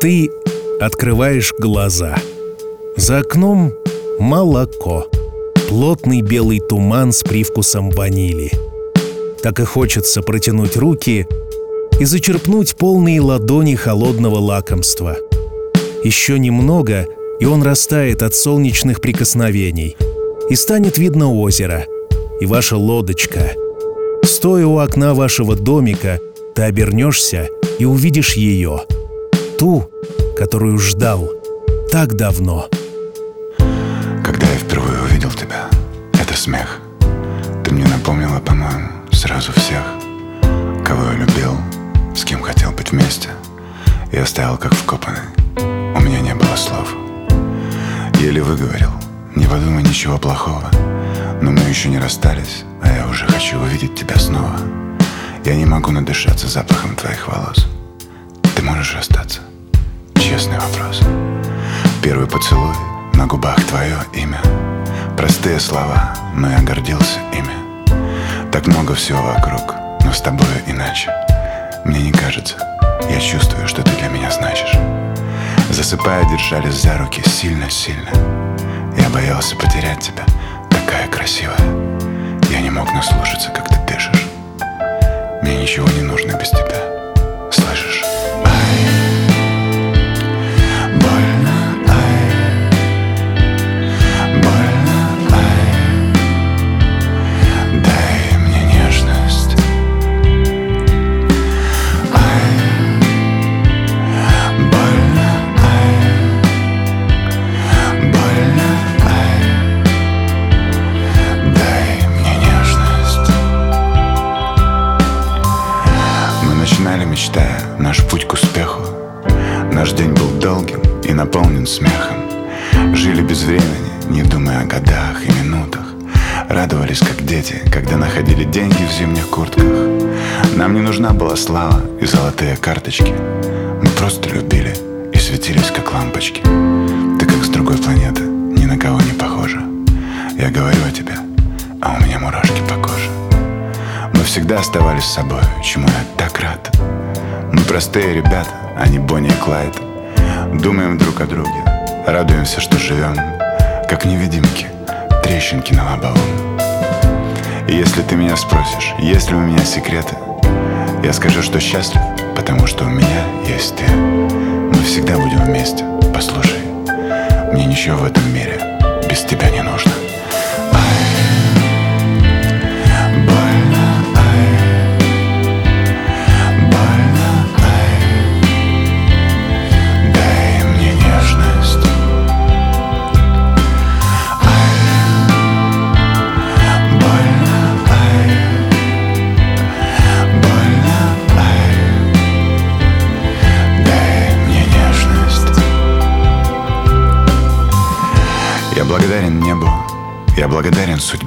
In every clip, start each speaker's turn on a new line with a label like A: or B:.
A: Ты открываешь глаза. За окном молоко. Плотный белый туман с привкусом ванили. Так и хочется протянуть руки и зачерпнуть полные ладони холодного лакомства. Еще немного, и он растает от солнечных прикосновений. И станет видно озеро, и ваша лодочка. Стоя у окна вашего домика, ты обернешься и увидишь ее. Ту, которую ждал так давно.
B: Когда я впервые увидел тебя, это смех. Ты мне напомнила, по-моему, сразу всех, кого я любил, с кем хотел быть вместе. Я стоял как вкопанный. У меня не было слов. Еле выговорил. Не подумай ничего плохого. Но мы еще не расстались, а я уже хочу увидеть тебя снова. Я не могу надышаться запахом твоих волос. Ты можешь остаться? Честный вопрос. Первый поцелуй, на губах твое имя. Простые слова, но я гордился ими. Так много всего вокруг, но с тобой иначе. Мне не кажется, я чувствую, что ты для меня значишь. Засыпая, держались за руки сильно-сильно. Я боялся потерять тебя, такая красивая. Я не мог наслушаться, как ты дышишь. Мне ничего не нужно без тебя. Слышишь? Слава и золотые карточки. Мы просто любили и светились, как лампочки. Ты как с другой планеты, ни на кого не похожа. Я говорю о тебе, а у меня мурашки по коже. Мы всегда оставались собой, чему я так рад. Мы простые ребята, а не Бонни и Клайд. Думаем друг о друге, радуемся, что живем Как невидимки, трещинки на лобовом. И если ты меня спросишь, есть ли у меня секреты Я скажу, что счастлив, потому что у меня есть ты. Мы всегда будем вместе, послушай Мне ничего в этом мире без тебя не нужно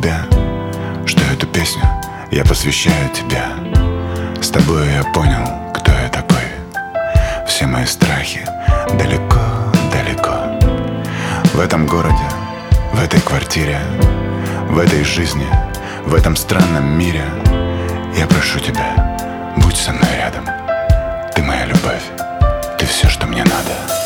B: судьбе, что эту песню я посвящаю тебе. С тобой я понял, кто я такой. Все мои страхи далеко-далеко. В этом городе, в этой квартире, в этой жизни, в этом странном мире я прошу тебя, будь со мной рядом. Ты моя любовь, ты все, что мне надо.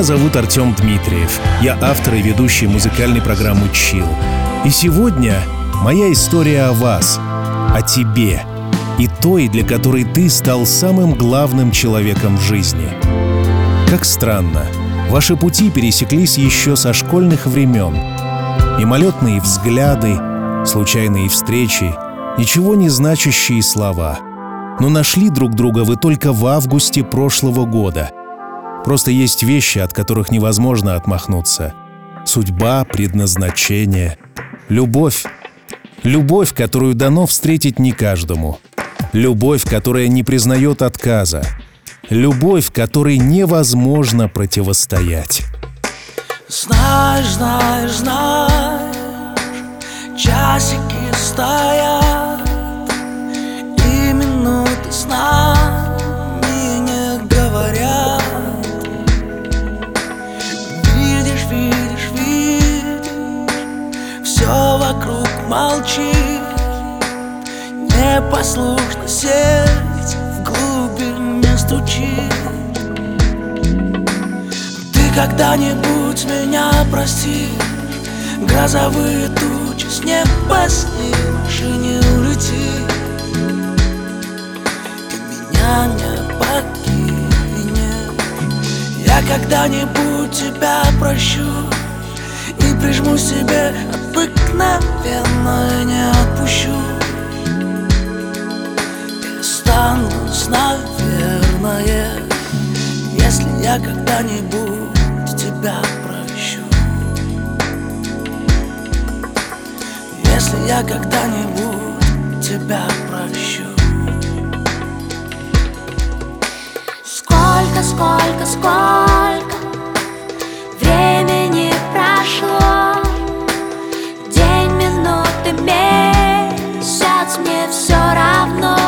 A: Меня зовут Артем Дмитриев. Я автор и ведущий музыкальной программы «Чил». И сегодня моя история о вас, о тебе и той, для которой ты стал самым главным человеком в жизни. Как странно, ваши пути пересеклись еще со школьных времен. Мимолетные взгляды, случайные встречи, ничего не значащие слова. Но нашли друг друга вы только в августе прошлого года. Просто есть вещи, от которых невозможно отмахнуться. Судьба, предназначение, любовь. Любовь, которую дано встретить не каждому. Любовь, которая не признает отказа. Любовь, которой невозможно противостоять.
C: Знаешь, знаешь, знаешь, часики стоят И минуты с молчит Непослушно сердце в глубине стучит Ты когда-нибудь меня простишь Грозовые тучи с неба снимешь и не улетишь Ты меня не покинешь. Я когда-нибудь тебя прощу И прижму себе обыкновенно и не отпущу. И останусь, наверное Если я когда-нибудь тебя прощу. Если я когда-нибудь тебя прощу.
D: Сколько, сколько, сколько все равно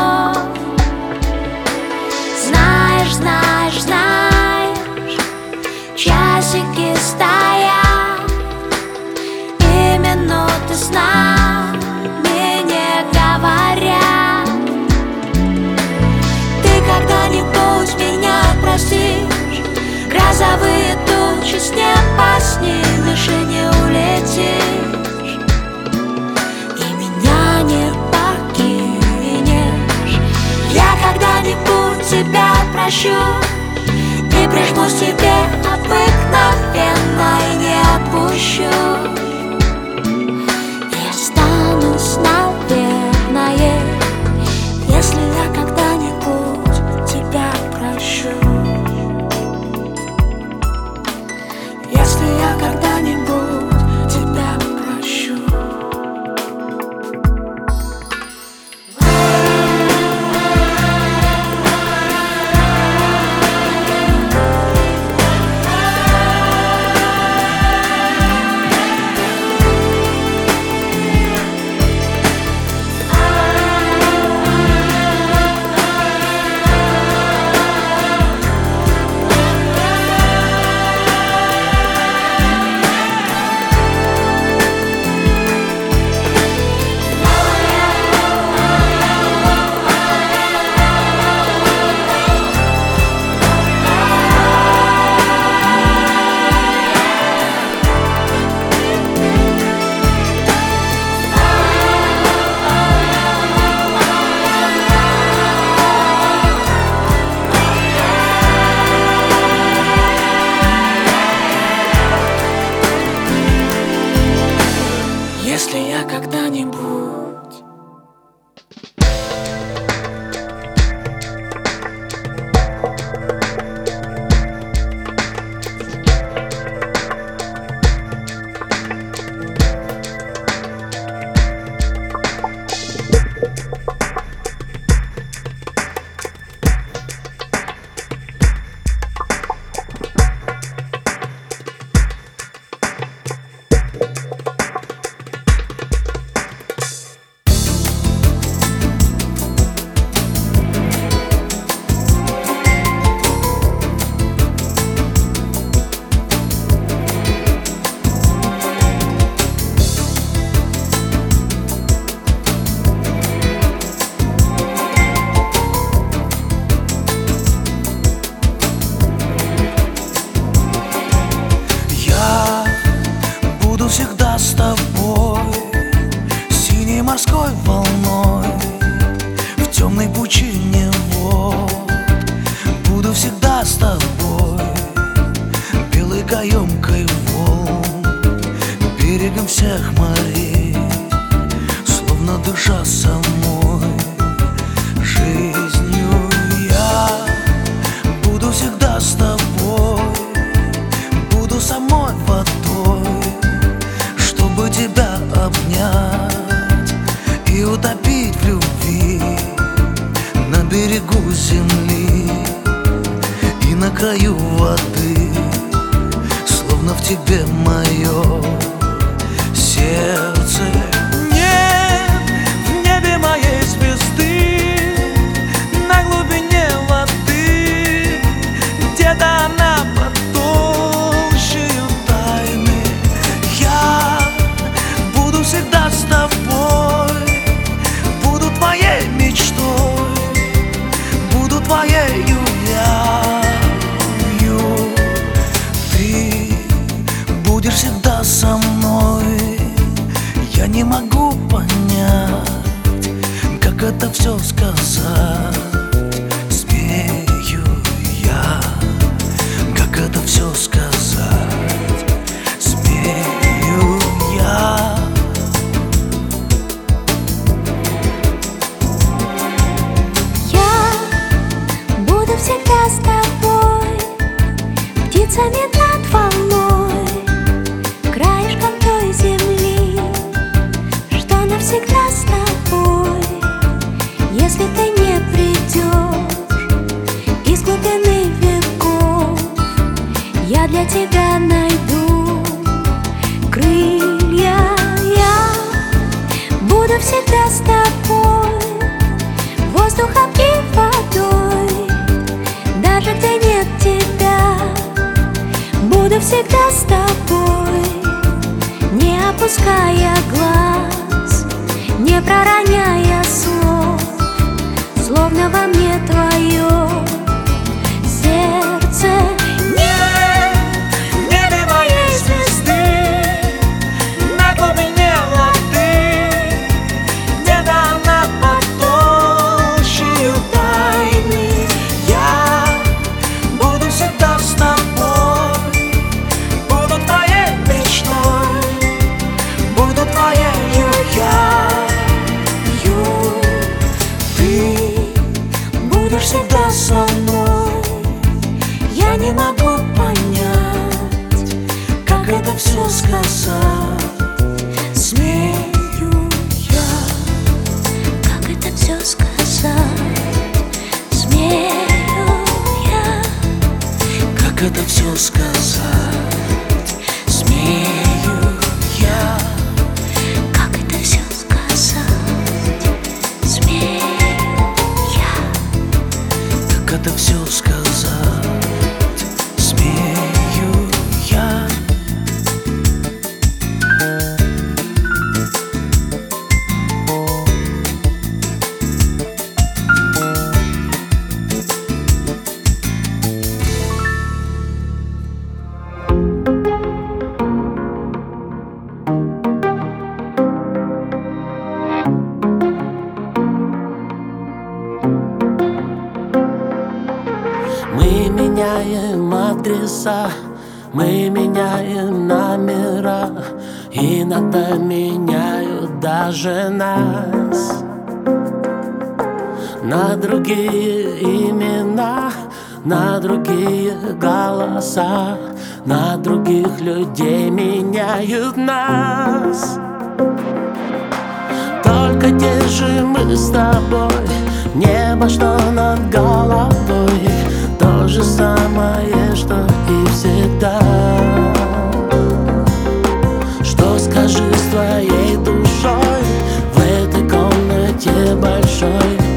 D: Прижмусь тебе обыкновенно и не отпущу
E: 所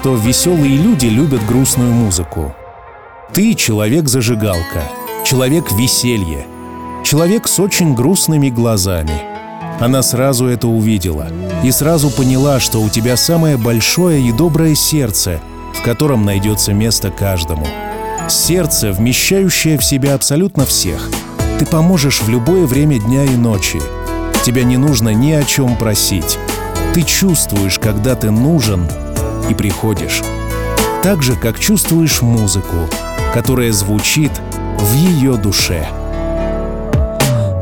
E: что
A: веселые люди любят грустную музыку? Ты человек-зажигалка, человек веселье, человек с очень грустными глазами. Она сразу это увидела и сразу поняла, что у тебя самое большое и доброе сердце, в котором найдется место каждому. Сердце, вмещающее в себя абсолютно всех. Ты поможешь в любое время дня и ночи. Тебя не нужно ни о чем просить. Ты чувствуешь, когда ты нужен, и приходишь. Так же, как чувствуешь музыку, которая звучит в ее душе.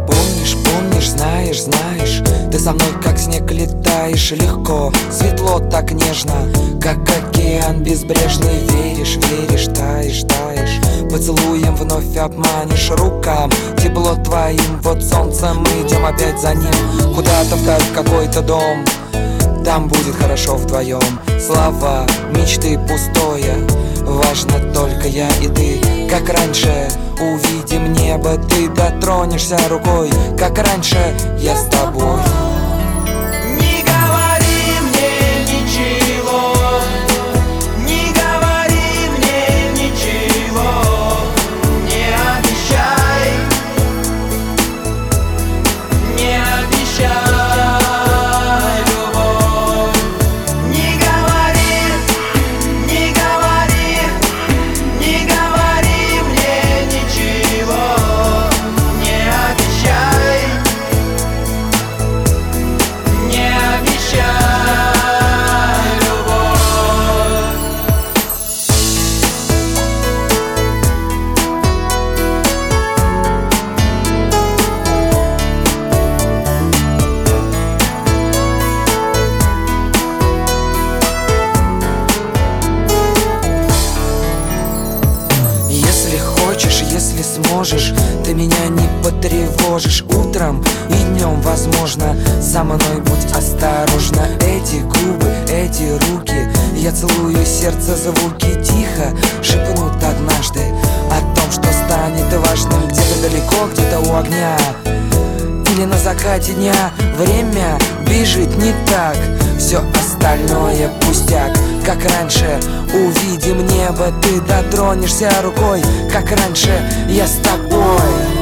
F: Помнишь, помнишь, знаешь, знаешь Ты со мной как снег летаешь легко Светло так нежно, как океан безбрежный Веришь, веришь, таешь, таешь Поцелуем вновь обманешь рукам Тепло твоим, вот солнце мы идем опять за ним Куда-то в какой-то дом там будет хорошо вдвоем. Слова, мечты пустое. Важно только я и ты. Как раньше увидим небо Ты дотронешься рукой. Как раньше я с тобой Со мной будь осторожна. Эти губы, эти руки. Я целую сердце звуки Тихо шепнут однажды О том, что станет важным Где-то далеко, где-то у огня. Или на закате дня. Время бежит не так. Все остальное пустяк. Как раньше увидим небо Ты дотронешься рукой. Как раньше я с тобой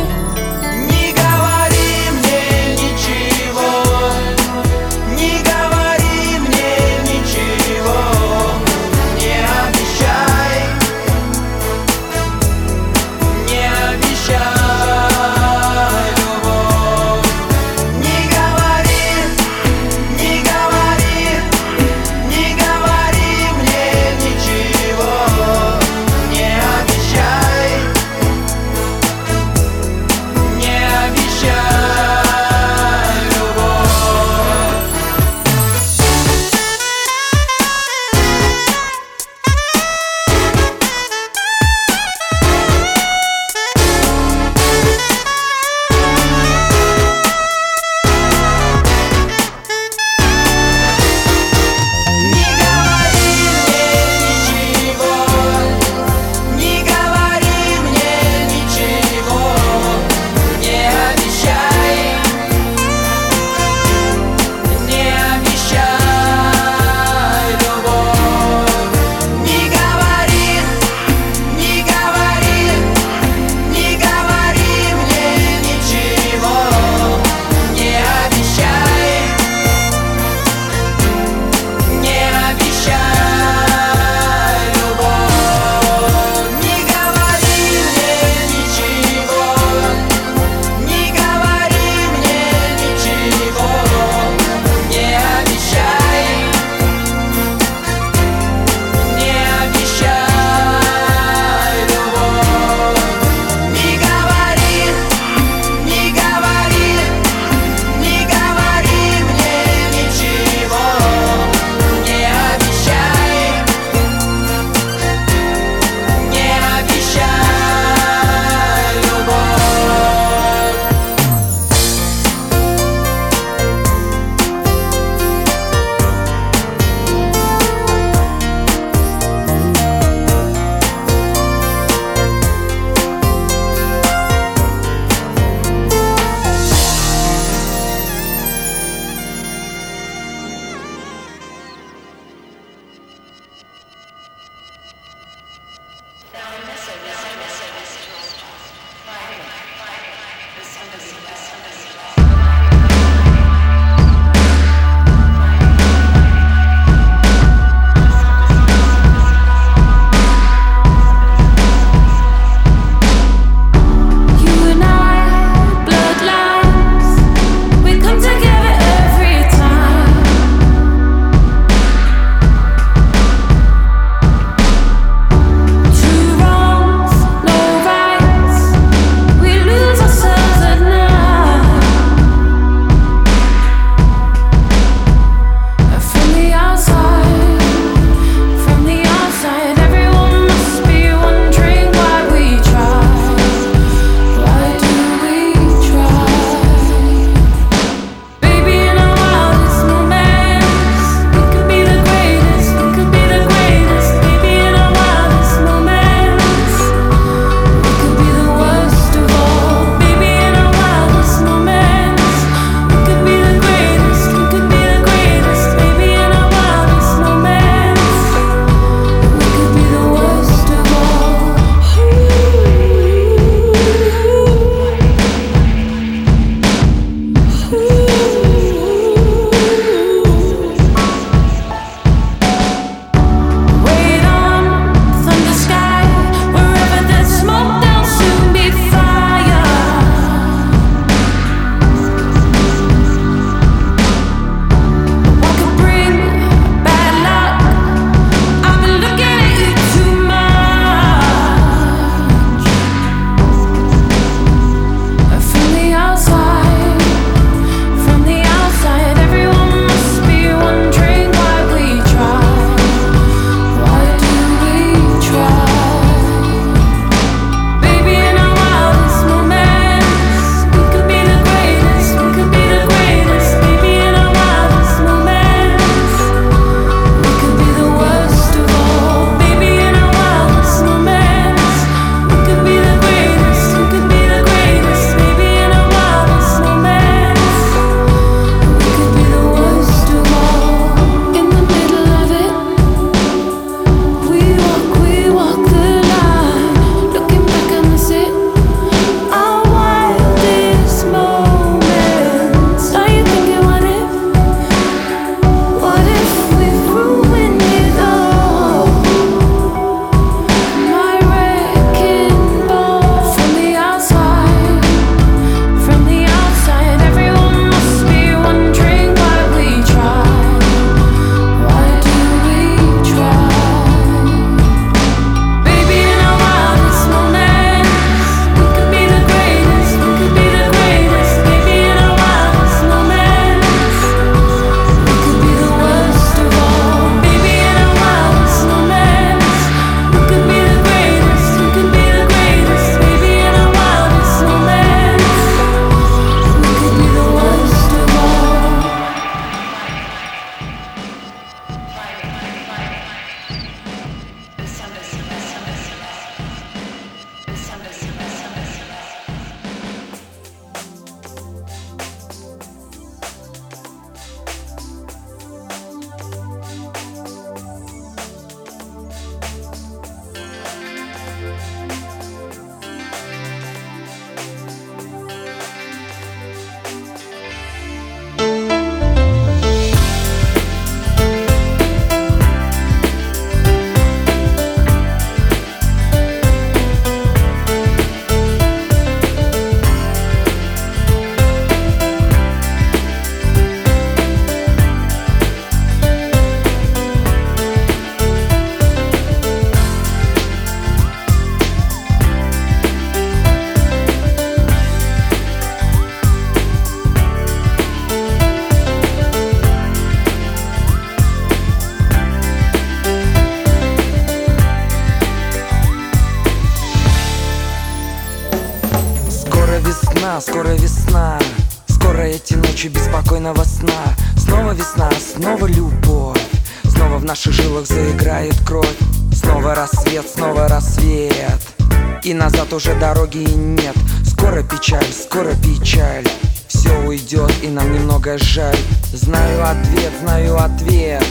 F: Скоро печаль, скоро печаль. Все уйдет и нам немного жаль. Знаю ответ, знаю ответ.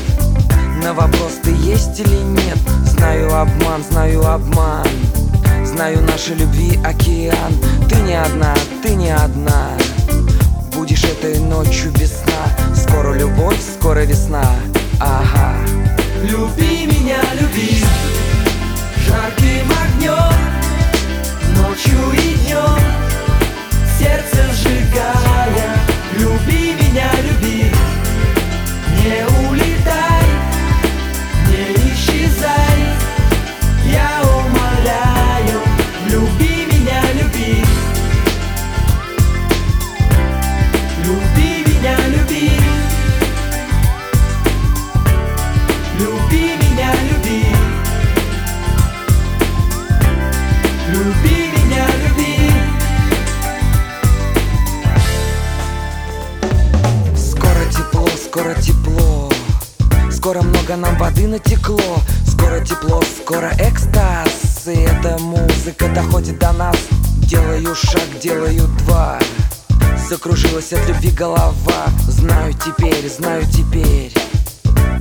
F: На вопрос ты есть или нет? Знаю обман, знаю обман. Знаю нашей любви океан. Ты не одна, ты не одна. Будешь этой ночью весна Скоро любовь, скоро весна. Ага.
G: Люби меня, люби. Жарким огнем Ночью и днем Сердце сжигая. Люби меня, люби
F: много нам воды натекло. Скоро тепло, скоро экстаз. И эта музыка доходит до нас. Делаю шаг, делаю два. Закружилась от любви голова. Знаю теперь, знаю теперь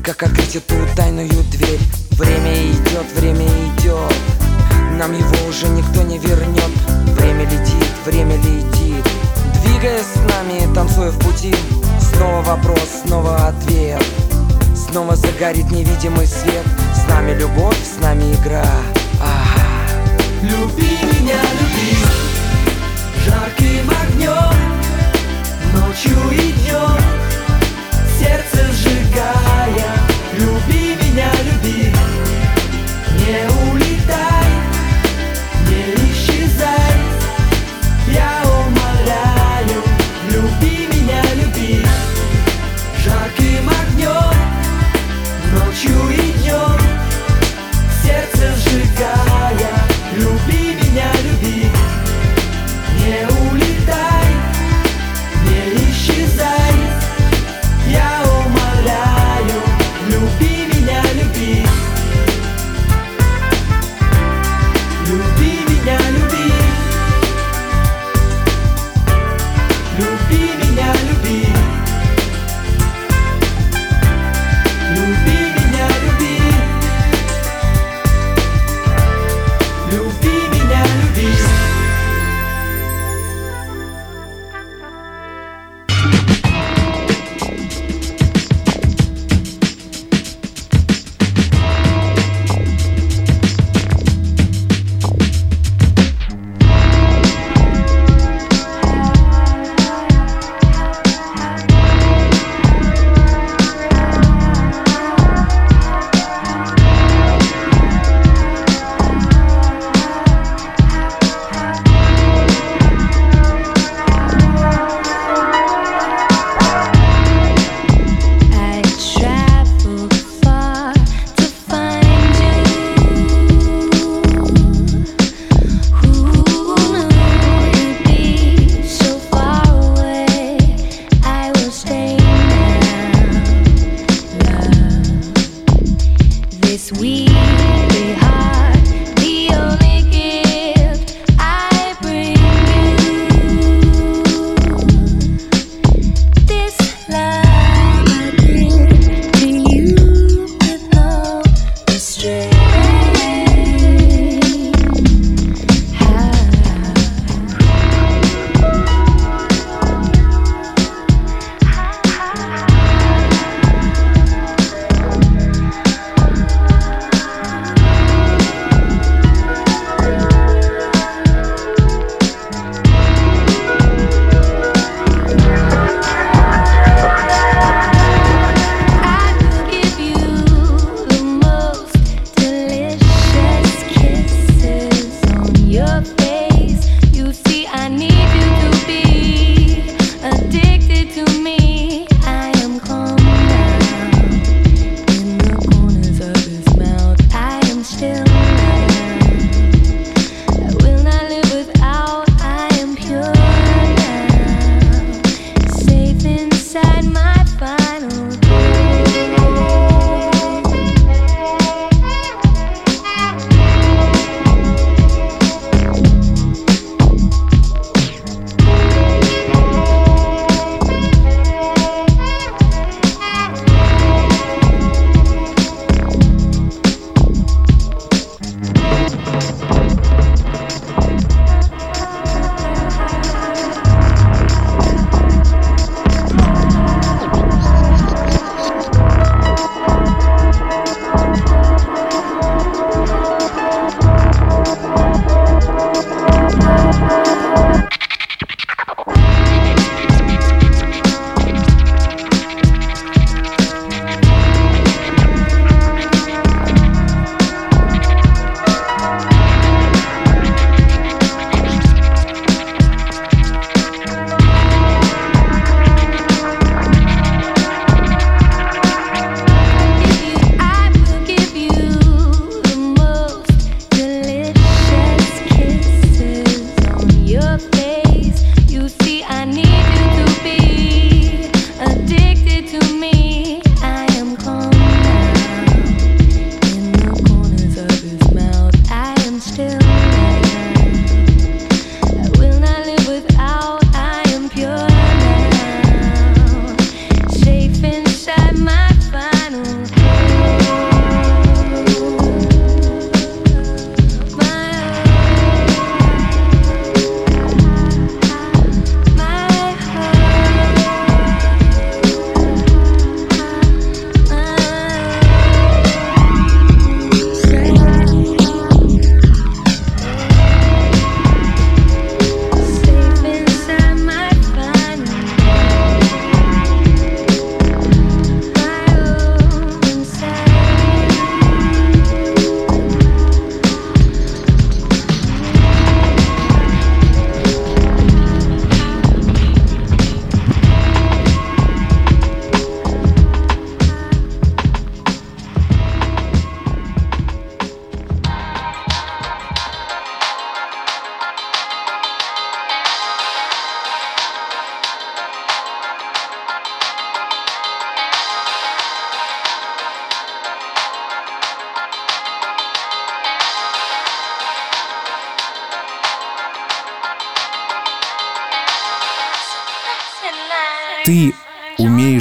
F: Как открыть эту тайную дверь. Время идет, время идет. Нам его уже никто не вернет. Время летит, время летит. Двигаясь с нами, танцуя в пути. Снова вопрос, снова ответ Снова загорит невидимый свет. С нами любовь, с нами игра. Ага.
G: Люби меня, люби. Жарким огнем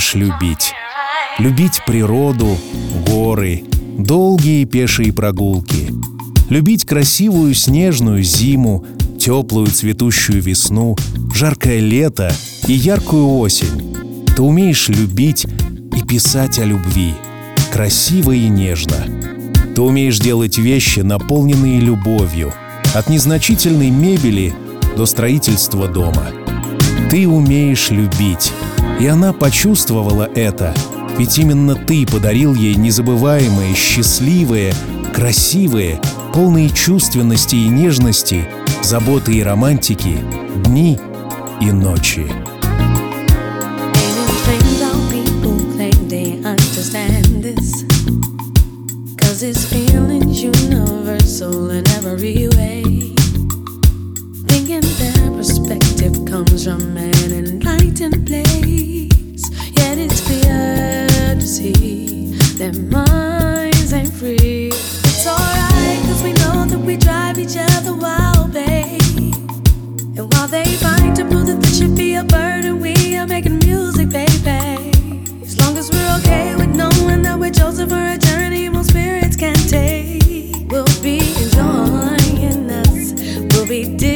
A: умеешь любить. Любить природу, горы, долгие пешие прогулки. Любить красивую снежную зиму, теплую цветущую весну, жаркое лето и яркую осень. Ты умеешь любить и писать о любви, красиво и нежно. Ты умеешь делать вещи, наполненные любовью, от незначительной мебели до строительства дома. Ты умеешь любить, и она почувствовала это, ведь именно ты подарил ей незабываемые, счастливые, красивые, полные чувственности и нежности, заботы и романтики, дни и ночи.
D: every day.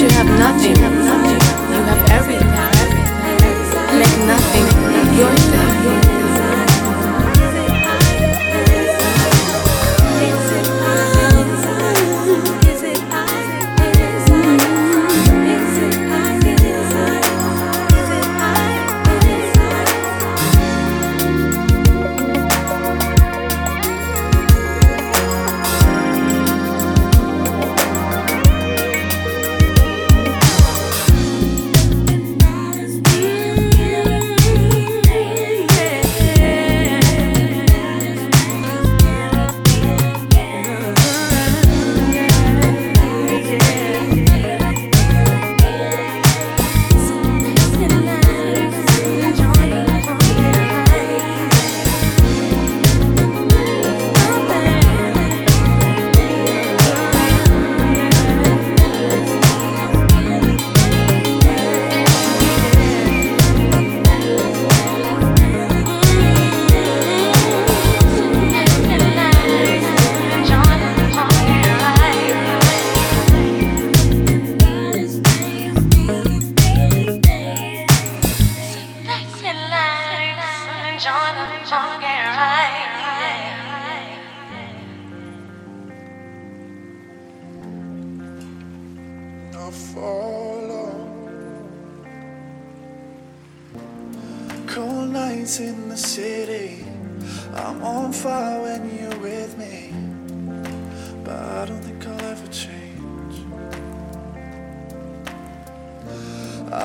D: you have nothing.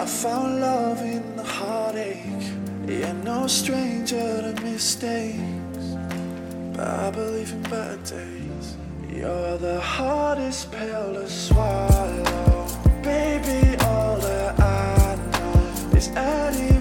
H: I found love in the heartache. Yeah, no stranger to mistakes. But I believe in better days. You're the hardest pill to swallow. Baby, all that I know is Eddie.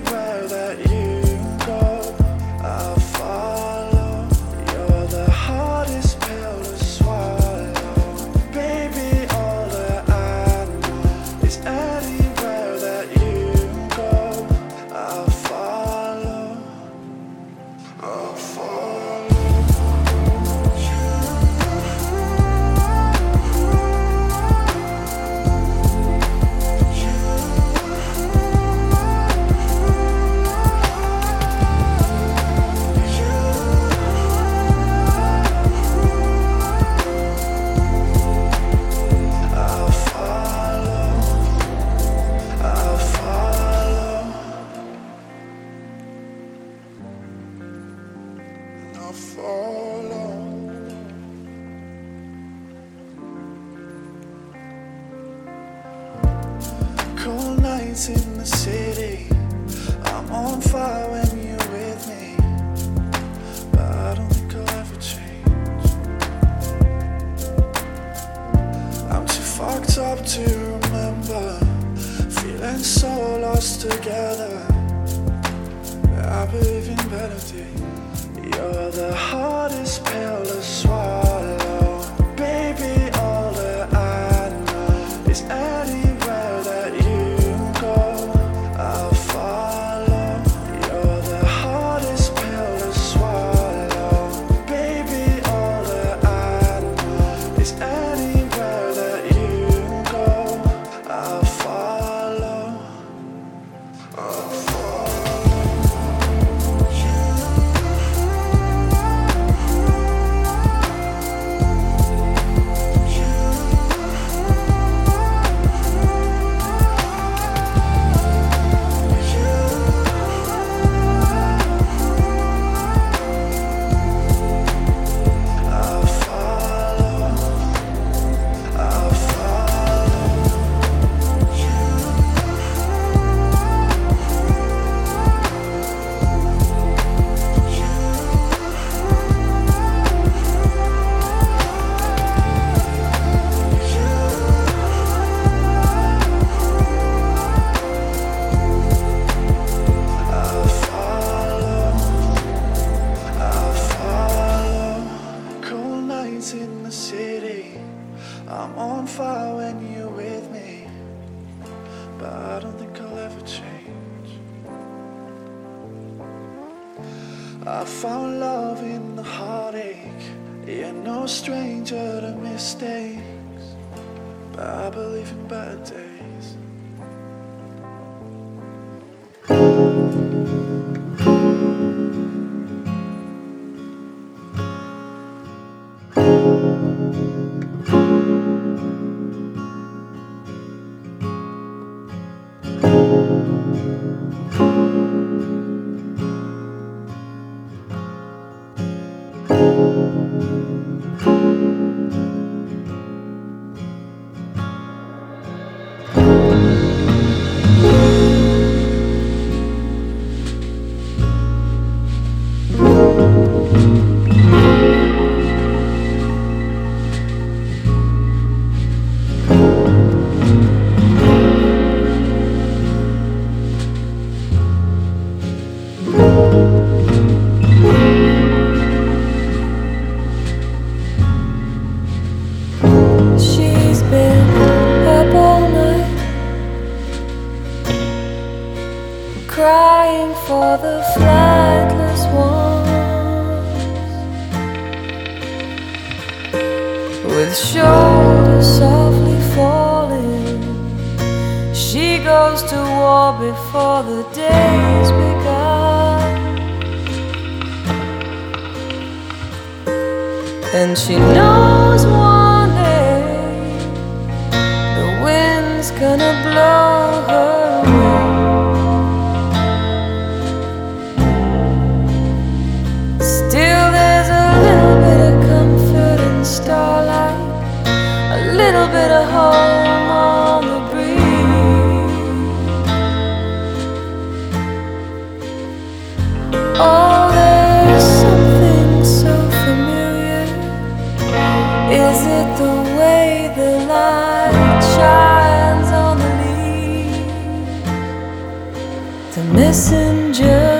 I: messenger.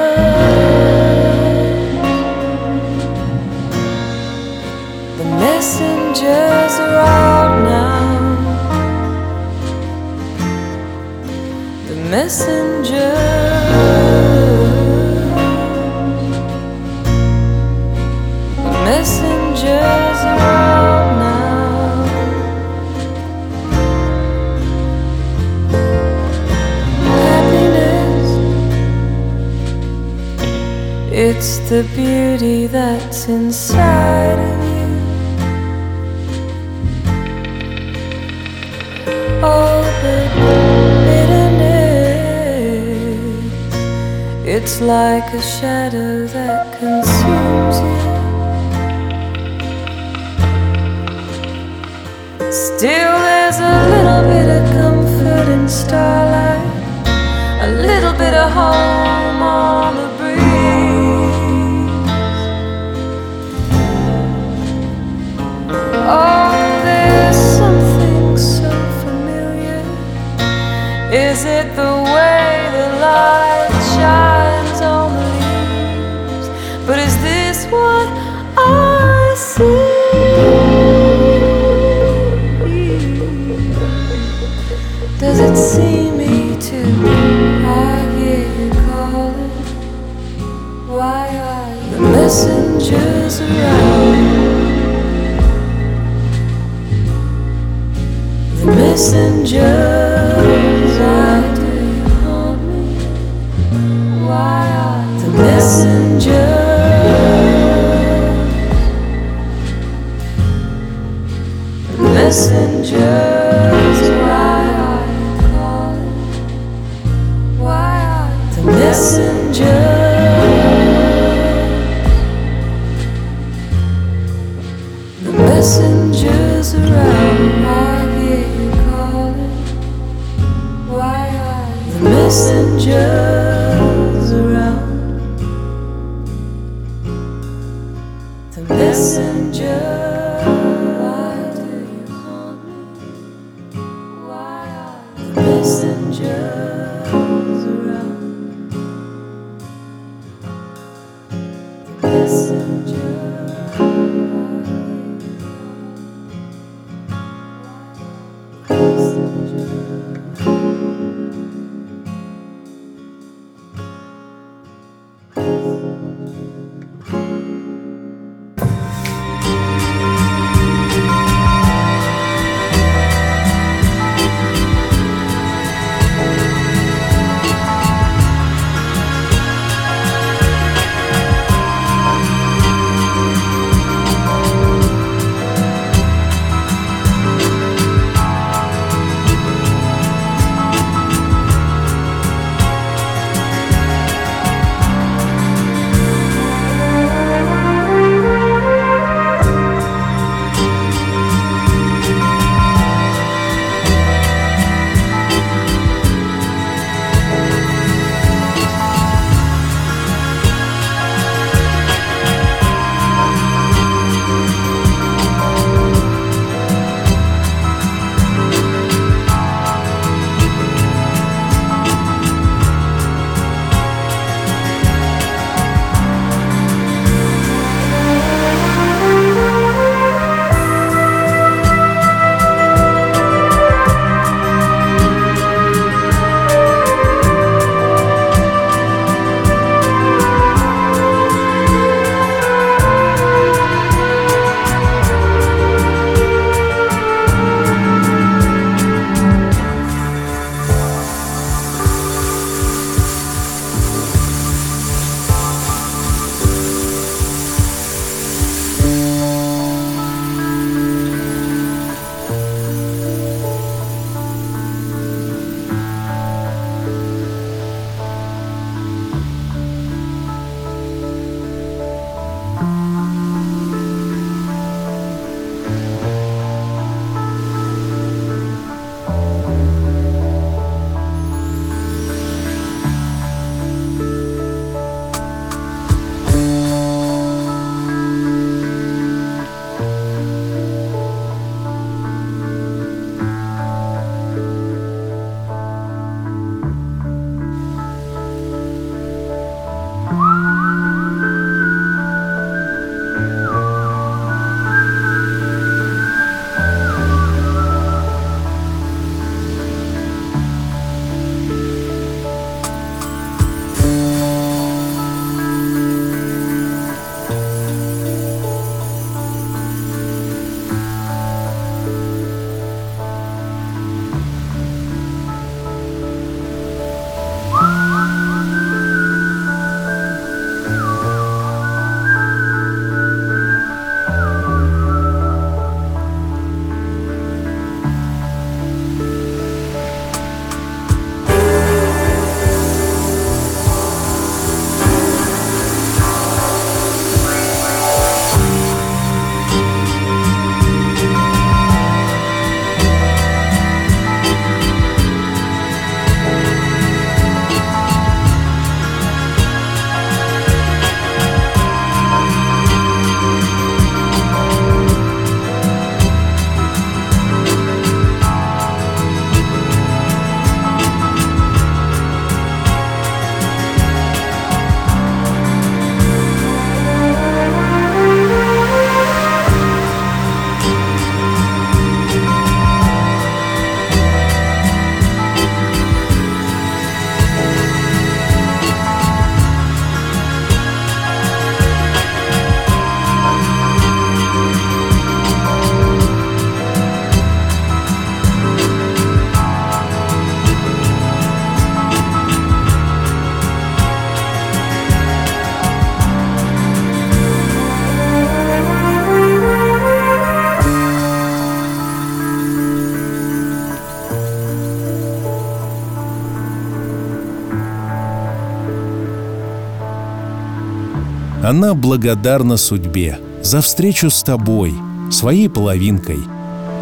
A: Она благодарна судьбе за встречу с тобой, своей половинкой.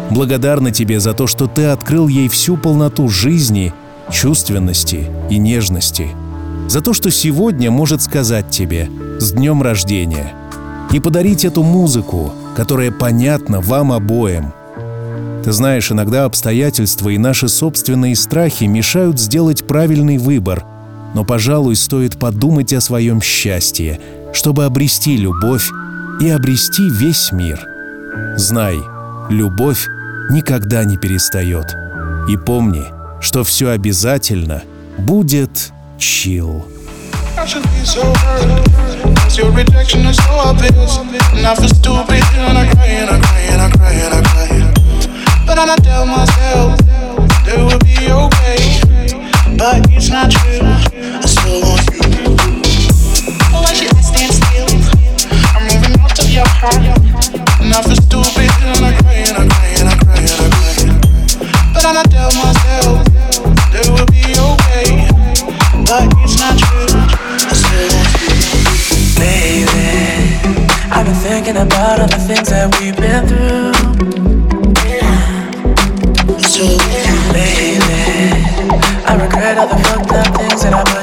A: Благодарна тебе за то, что ты открыл ей всю полноту жизни, чувственности и нежности. За то, что сегодня может сказать тебе «С днем рождения!» и подарить эту музыку, которая понятна вам обоим. Ты знаешь, иногда обстоятельства и наши собственные страхи мешают сделать правильный выбор, но, пожалуй, стоит подумать о своем счастье, чтобы обрести любовь и обрести весь мир. Знай, любовь никогда не перестает. И помни, что все обязательно будет чил.
H: But then I tell myself that it will be okay. But it's not true. I still want you.
J: Baby, I regret all the fucked up things that I put